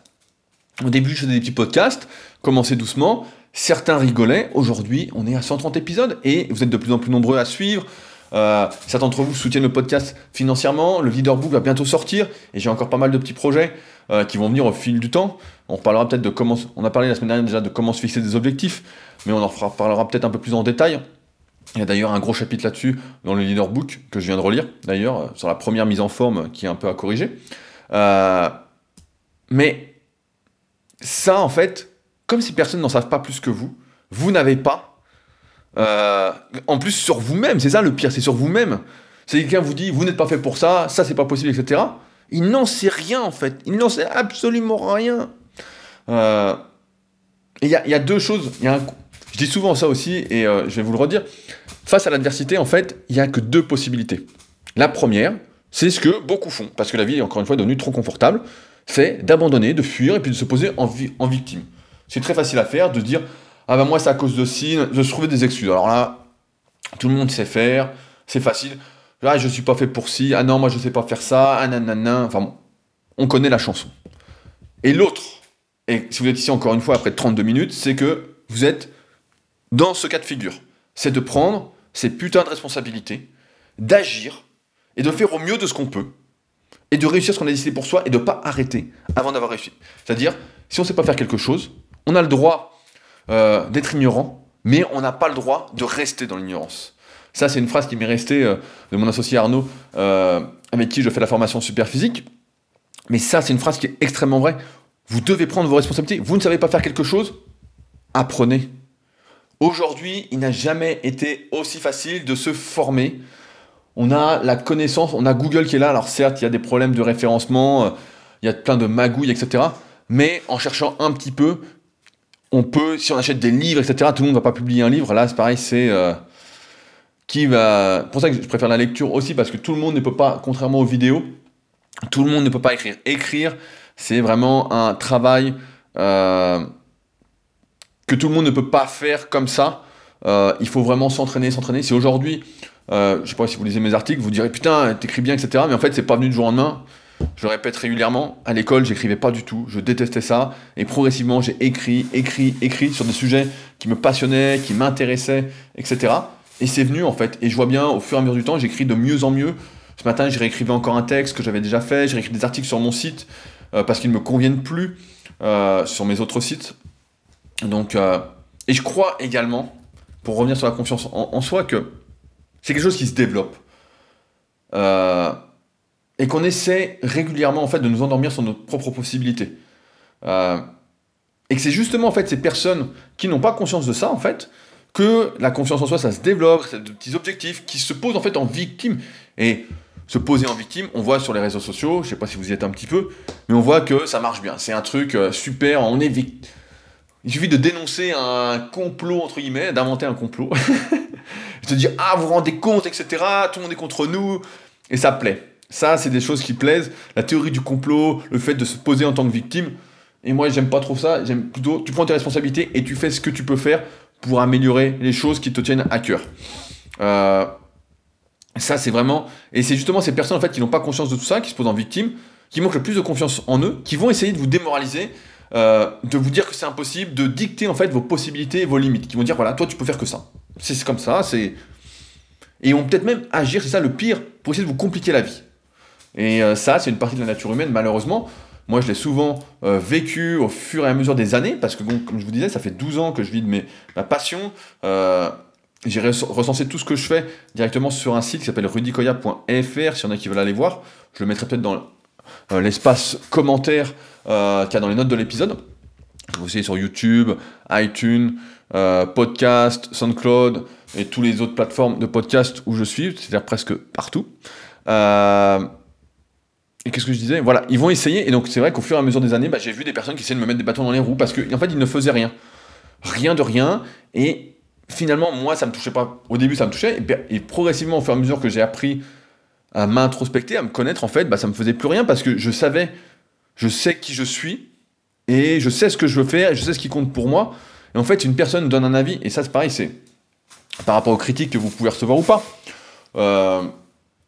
Au début, je faisais des petits podcasts, commençais doucement, certains rigolaient. Aujourd'hui, on est à 130 épisodes et vous êtes de plus en plus nombreux à suivre. Euh, certains d'entre vous soutiennent le podcast financièrement. Le Leaderbook va bientôt sortir et j'ai encore pas mal de petits projets euh, qui vont venir au fil du temps. On reparlera peut-être de comment. On a parlé la semaine dernière déjà de comment se fixer des objectifs mais on en reparlera peut-être un peu plus en détail. Il y a d'ailleurs un gros chapitre là-dessus dans le leader book que je viens de relire, d'ailleurs, euh, sur la première mise en forme qui est un peu à corriger. Euh, mais ça, en fait, comme ces personnes n'en savent pas plus que vous, vous n'avez pas. En plus, sur vous-même, c'est ça le pire, c'est sur vous-même. C'est quelqu'un vous dit, vous n'êtes pas fait pour ça, ça c'est pas possible, etc. Il n'en sait rien en fait, il n'en sait absolument rien. Et il y, a, deux choses, y a je dis souvent ça aussi, et euh, je vais vous le redire. Face à l'adversité, en fait, il n'y a que deux possibilités. La première, c'est ce que beaucoup font, parce que la vie est encore une fois devenue trop confortable, c'est d'abandonner, de fuir et puis de se poser en, en victime. C'est très facile à faire, de dire Ah ben moi c'est à cause de ci, de se trouver des excuses. Alors là, tout le monde sait faire, c'est facile. Là, je suis pas fait pour ci, ah non, moi je sais pas faire ça, ah nanana. Enfin on connaît la chanson. Et l'autre, et si vous êtes ici encore une fois après 32 minutes, c'est que vous êtes dans ce cas de figure, c'est de prendre ces putains de responsabilités, d'agir et de faire au mieux de ce qu'on peut, et de réussir ce qu'on a décidé pour soi et de ne pas arrêter avant d'avoir réussi. C'est-à-dire, si on ne sait pas faire quelque chose, on a le droit euh, d'être ignorant, mais on n'a pas le droit de rester dans l'ignorance. Ça, c'est une phrase qui m'est restée euh, de mon associé Arnaud, euh, avec qui je fais la formation super physique. Mais ça, c'est une phrase qui est extrêmement vraie. Vous devez prendre vos responsabilités. Vous ne savez pas faire quelque chose, apprenez. Aujourd'hui, il n'a jamais été aussi facile de se former. On a la connaissance, on a Google qui est là. Alors certes, il y a des problèmes de référencement, euh, il y a plein de magouilles, etc. Mais en cherchant un petit peu, on peut, si on achète des livres, etc., tout le monde ne va pas publier un livre. Là, c'est pareil, c'est... qui va... pour ça que je préfère la lecture aussi, parce que tout le monde ne peut pas, contrairement aux vidéos, tout le monde ne peut pas écrire. Écrire, c'est vraiment un travail... Euh, que tout le monde ne peut pas faire comme ça. Euh, il faut vraiment s'entraîner, s'entraîner. Si aujourd'hui, euh, je sais pas si vous lisez mes articles, vous direz putain, t'écris bien, etc. Mais en fait, c'est pas venu du jour au lendemain. Je le répète régulièrement. À l'école, j'écrivais pas du tout. Je détestais ça. Et progressivement, j'ai écrit, écrit, écrit sur des sujets qui me passionnaient, qui m'intéressaient, etc. Et c'est venu en fait. Et je vois bien, au fur et à mesure du temps, j'écris de mieux en mieux. Ce matin, j'ai réécrivé encore un texte que j'avais déjà fait. J'ai réécrit des articles sur mon site euh, parce qu'ils ne me conviennent plus euh, sur mes autres sites. Donc, euh, et je crois également, pour revenir sur la confiance en, soi, que c'est quelque chose qui se développe. Et qu'on essaie régulièrement en fait de nous endormir sur nos propres possibilités. Et que c'est justement en fait ces personnes qui n'ont pas conscience de ça en fait que la confiance en soi ça se développe, c'est de petits objectifs qui se posent en fait en victime. Et se poser en victime, on voit sur les réseaux sociaux, je sais pas si vous y êtes un petit peu, mais on voit que ça marche bien. C'est un truc super, on est victime il suffit de dénoncer un complot, entre guillemets, d'inventer un complot. de dire, ah, vous vous rendez compte, etc. Tout le monde est contre nous. Et ça plaît. Ça, c'est des choses qui plaisent. La théorie du complot, le fait de se poser en tant que victime. Et moi, j'aime pas trop ça. J'aime plutôt, tu prends tes responsabilités et tu fais ce que tu peux faire pour améliorer les choses qui te tiennent à cœur. Euh, ça, c'est vraiment. Et c'est justement ces personnes en fait qui n'ont pas conscience de tout ça, qui se posent en victime, qui manquent le plus de confiance en eux, qui vont essayer de vous démoraliser, euh, de vous dire que c'est impossible, de dicter en fait vos possibilités, vos limites, qui vont dire voilà, toi tu peux faire que ça. C'est comme ça, c'est. Et vont peut-être même agir, c'est ça le pire, pour essayer de vous compliquer la vie. Et euh, ça, c'est une partie de la nature humaine, malheureusement. Moi, je l'ai souvent euh, vécu au fur et à mesure des années, parce que, bon, comme je vous disais, ça fait 12 ans que je vis de ma passion. Euh, j'ai recensé tout ce que je fais directement sur un site qui s'appelle rudicoya.fr, si y en a qui veulent aller voir. Je le mettrai peut-être dans l'espace commentaire qu'il y a dans les notes de l'épisode. Vous aussi sur YouTube, iTunes, podcast, SoundCloud et toutes les autres plateformes de podcast où je suis, c'est-à-dire presque partout. Euh, et qu'est-ce que je disais? Voilà, ils vont essayer. Et donc, c'est vrai qu'au fur et à mesure des années, bah, j'ai vu des personnes qui essayaient de me mettre des bâtons dans les roues parce qu'en en fait, ils ne faisaient rien. Rien de rien. Et finalement, moi, ça me touchait pas. Au début, ça me touchait. Et, progressivement, au fur et à mesure que j'ai appris à m'introspecter, à me connaître, en fait, bah, ça me faisait plus rien parce que je savais, je sais qui je suis et je sais ce que je veux faire je sais ce qui compte pour moi. Et en fait, une personne donne un avis, et ça, c'est pareil, c'est par rapport aux critiques que vous pouvez recevoir ou pas. Euh,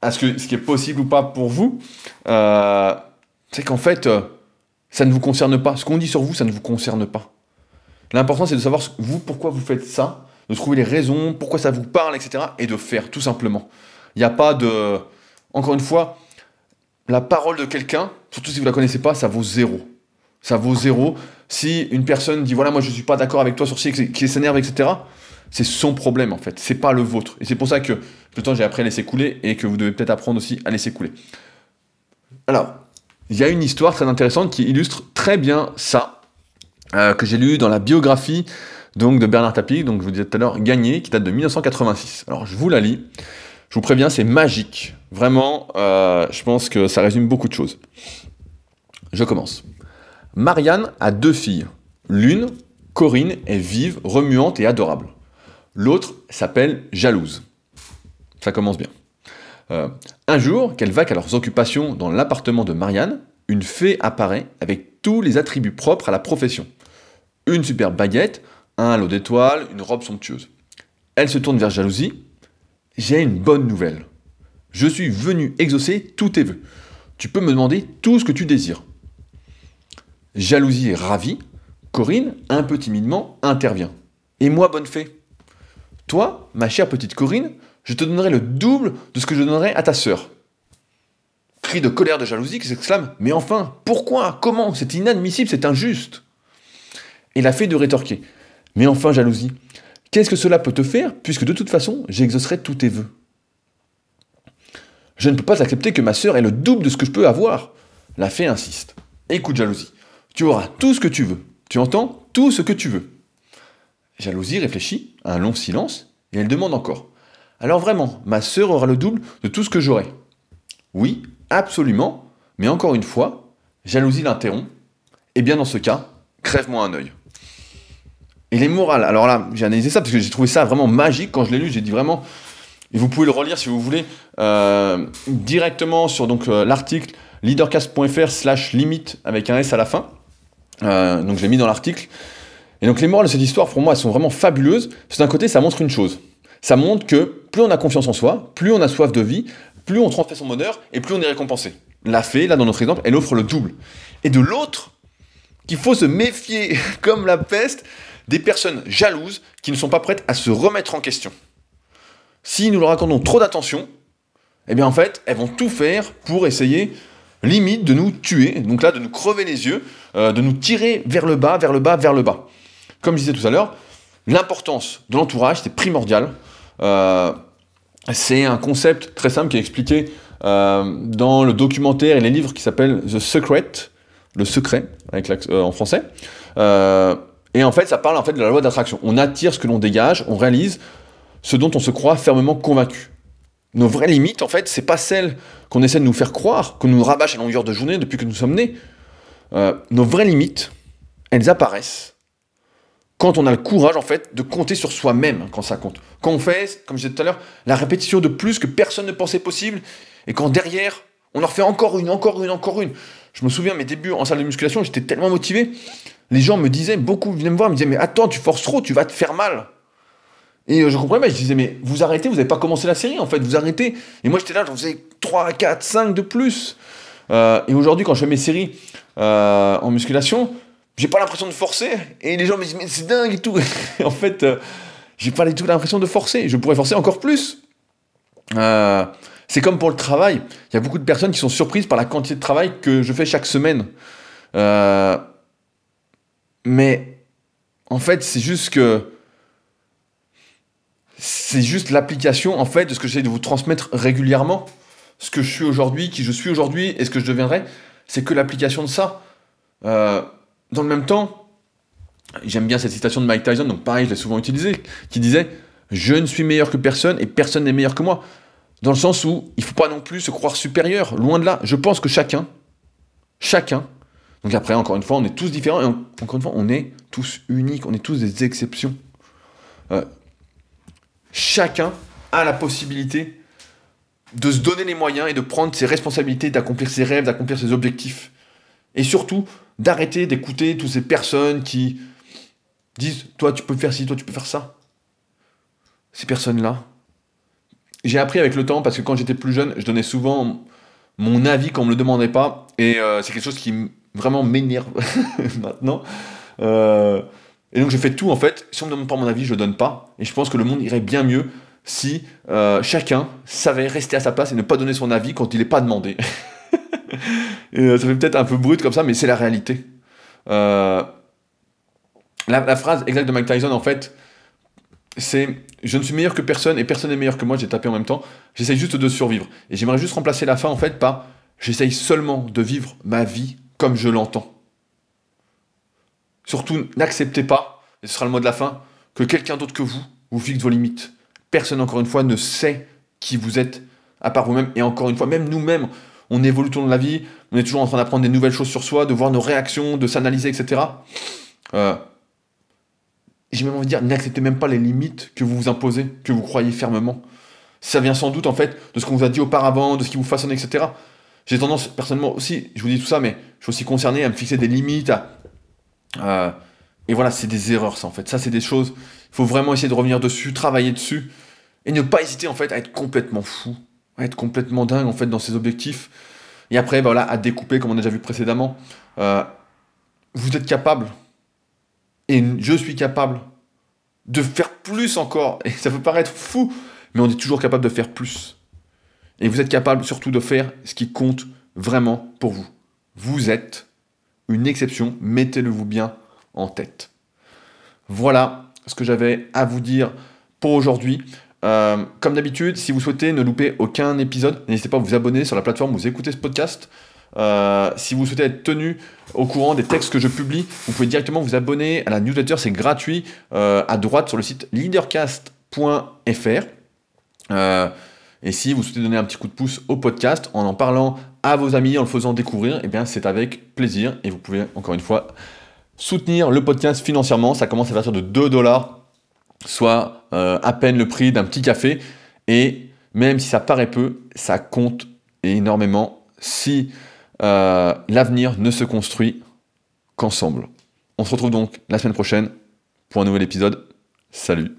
à ce, que, ce qui est possible ou pas pour vous, euh, c'est qu'en fait, euh, ça ne vous concerne pas. Ce qu'on dit sur vous, ça ne vous concerne pas. L'important, c'est de savoir vous pourquoi vous faites ça, de trouver les raisons, pourquoi ça vous parle, etc. Et de faire, tout simplement. Il n'y a pas de... Encore une fois, la parole de quelqu'un, surtout si vous ne la connaissez pas, ça vaut zéro. Ça vaut zéro. Si une personne dit, voilà, moi je ne suis pas d'accord avec toi sur ce qui s'énerve, etc., c'est son problème en fait, c'est pas le vôtre. Et c'est pour ça que le temps j'ai appris à laisser couler et que vous devez peut-être apprendre aussi à laisser couler. Alors, il y a une histoire très intéressante qui illustre très bien ça, euh, que j'ai lu dans la biographie de Bernard Tapie, donc je vous disais tout à l'heure, Gagné, qui date de 1986. Alors je vous la lis, je vous préviens, c'est magique. Vraiment, euh, je pense que ça résume beaucoup de choses. Je commence. Marianne a deux filles. L'une, Corinne, est vive, remuante et adorable. L'autre s'appelle Jalouse. Ça commence bien. Euh, un jour, qu'elle vaque à leurs occupations dans l'appartement de Marianne, une fée apparaît avec tous les attributs propres à la profession. Une superbe baguette, un lot d'étoiles, une robe somptueuse. Elle se tourne vers Jalousie. J'ai une bonne nouvelle. Je suis venu exaucer tous tes vœux. Tu peux me demander tout ce que tu désires. Jalousie est ravie. Corinne, un peu timidement, intervient. Et moi, bonne fée? Toi, ma chère petite Corinne, je te donnerai le double de ce que je donnerai à ta sœur. Cri de colère de jalousie qui s'exclame Mais enfin, pourquoi Comment C'est inadmissible, c'est injuste Et la fée de rétorquer Mais enfin, jalousie, qu'est-ce que cela peut te faire, puisque de toute façon, j'exaucerai tous tes vœux Je ne peux pas accepter que ma sœur ait le double de ce que je peux avoir. La fée insiste. Écoute, jalousie, tu auras tout ce que tu veux. Tu entends Tout ce que tu veux. Jalousie réfléchit, un long silence, et elle demande encore. Alors vraiment, ma sœur aura le double de tout ce que j'aurai. Oui, absolument, mais encore une fois, jalousie l'interrompt. Et bien dans ce cas, crève-moi un œil. Et les morales, alors là, j'ai analysé ça parce que j'ai trouvé ça vraiment magique quand je l'ai lu, j'ai dit vraiment, et vous pouvez le relire si vous voulez, euh, directement sur donc euh, l'article leadercast.fr slash limite avec un S à la fin. Euh, donc je l'ai mis dans l'article. Et donc les morales de cette histoire, pour moi, elles sont vraiment fabuleuses. D'un côté, ça montre une chose. Ça montre que plus on a confiance en soi, plus on a soif de vie, plus on transmet son bonheur, et plus on est récompensé. La fée, là dans notre exemple, elle offre le double. Et de l'autre, qu'il faut se méfier comme la peste des personnes jalouses qui ne sont pas prêtes à se remettre en question. Si nous leur accordons trop d'attention, eh bien en fait, elles vont tout faire pour essayer, limite, de nous tuer, donc là, de nous crever les yeux, euh, de nous tirer vers le bas, vers le bas, vers le bas. Comme je disais tout à l'heure, l'importance de l'entourage, c'est primordial. Euh, c'est un concept très simple qui est expliqué euh, dans le documentaire et les livres qui s'appellent The Secret, le secret euh, en français. et en fait, ça parle en fait de la loi d'attraction. On attire ce que l'on dégage, on réalise ce dont on se croit fermement convaincu. Nos vraies limites, en fait, c'est pas celles qu'on essaie de nous faire croire, qu'on nous rabâche à longueur de journée depuis que nous sommes nés. nos vraies limites, elles apparaissent quand on a le courage, en fait, de compter sur soi-même quand ça compte. Quand on fait, comme je disais tout à l'heure, la répétition de plus que personne ne pensait possible, et quand derrière, On en refait encore une, encore une, encore une. Je me souviens, mes débuts en salle de musculation, j'étais tellement motivé. Les gens me disaient, beaucoup venaient me voir, me disaient, mais attends, tu forces trop, tu vas te faire mal. Et euh, je comprenais pas, je disais, mais vous arrêtez, vous n'avez pas commencé la série en fait, vous arrêtez. Et moi j'étais là, j'en faisais 3, 4, 5 de plus. Euh, et aujourd'hui, quand je fais mes séries euh, en musculation, j'ai pas l'impression de forcer. Et les gens me disent, mais c'est dingue et tout. en fait, j'ai pas du tout l'impression de forcer. Je pourrais forcer encore plus. c'est comme pour le travail. Il y a beaucoup de personnes qui sont surprises par la quantité de travail que je fais chaque semaine. mais en fait, c'est juste que c'est juste l'application en fait de ce que j'essaie de vous transmettre régulièrement. Ce que je suis aujourd'hui, qui je suis aujourd'hui et ce que je deviendrai, c'est que l'application de ça. Euh, dans le même temps, j'aime bien cette citation de Mike Tyson, donc pareil, je l'ai souvent utilisée, qui disait Je ne suis meilleur que personne et personne n'est meilleur que moi. Dans le sens où il ne faut pas non plus se croire supérieur, loin de là. Je pense que chacun, chacun, donc après, encore une fois, on est tous différents et encore une fois, on est tous uniques, on est tous des exceptions. Euh, chacun a la possibilité de se donner les moyens et de prendre ses responsabilités, d'accomplir ses rêves, d'accomplir ses objectifs. Et surtout, d'arrêter d'écouter toutes ces personnes qui disent Toi, tu peux faire ci, toi, tu peux faire ça. Ces personnes-là. J'ai appris avec le temps parce que quand j'étais plus jeune, je donnais souvent mon avis quand on ne me le demandait pas. Et euh, c'est quelque chose qui vraiment m'énerve maintenant. Euh, et donc je fais tout en fait, si on me demande pas mon avis, je le donne pas. Et je pense que le monde irait bien mieux si euh, chacun savait rester à sa place et ne pas donner son avis quand il n'est pas demandé. et, euh, ça fait peut-être un peu brut comme ça, mais c'est la réalité. Euh, la, phrase exacte de Mike Tyson en fait, c'est je ne suis meilleur que personne et personne n'est meilleur que moi, j'ai tapé en même temps, j'essaye juste de survivre. Et j'aimerais juste remplacer la fin en fait par j'essaye seulement de vivre ma vie comme je l'entends. Surtout, n'acceptez pas, et ce sera le mot de la fin, que quelqu'un d'autre que vous vous fixe vos limites. Personne, encore une fois, ne sait qui vous êtes, à part vous-même. Et encore une fois, même nous-mêmes, on évolue tout au long de la vie, on est toujours en train d'apprendre des nouvelles choses sur soi, de voir nos réactions, de s'analyser, etc. Euh, J'ai même envie de dire, n'acceptez même pas les limites que vous vous imposez, que vous croyez fermement. Ça vient sans doute, en fait, de ce qu'on vous a dit auparavant, de ce qui vous façonne, etc. J'ai tendance, personnellement aussi, je vous dis tout ça, mais je suis aussi concerné à me fixer des limites, et voilà, c'est des erreurs, ça, en fait. Ça, c'est des choses. Il faut vraiment essayer de revenir dessus, travailler dessus, et ne pas hésiter, en fait, à être complètement fou, à être complètement dingue, en fait, dans ses objectifs. Et après, bah, voilà, à découper, comme on a déjà vu précédemment. Euh, vous êtes capable, et je suis capable, de faire plus encore. Et ça peut paraître fou, mais on est toujours capable de faire plus. Et vous êtes capable surtout de faire ce qui compte vraiment pour vous. Vous êtes une exception, mettez-le vous bien en tête. Voilà ce que j'avais à vous dire pour aujourd'hui. Euh, comme d'habitude, si vous souhaitez ne louper aucun épisode, n'hésitez pas à vous abonner sur la plateforme où vous écoutez ce podcast. Euh, si vous souhaitez être tenu au courant des textes que je publie, vous pouvez directement vous abonner à la newsletter, c'est gratuit, euh, à droite sur le site leadercast.fr. et si vous souhaitez donner un petit coup de pouce au podcast en en parlant à vos amis en le faisant découvrir, eh bien c'est avec plaisir et vous pouvez encore une fois soutenir le podcast financièrement. Ça commence à partir de 2 dollars, soit euh, à peine le prix d'un petit café. Et même si ça paraît peu, ça compte énormément si euh, l'avenir ne se construit qu'ensemble. On se retrouve donc la semaine prochaine pour un nouvel épisode. Salut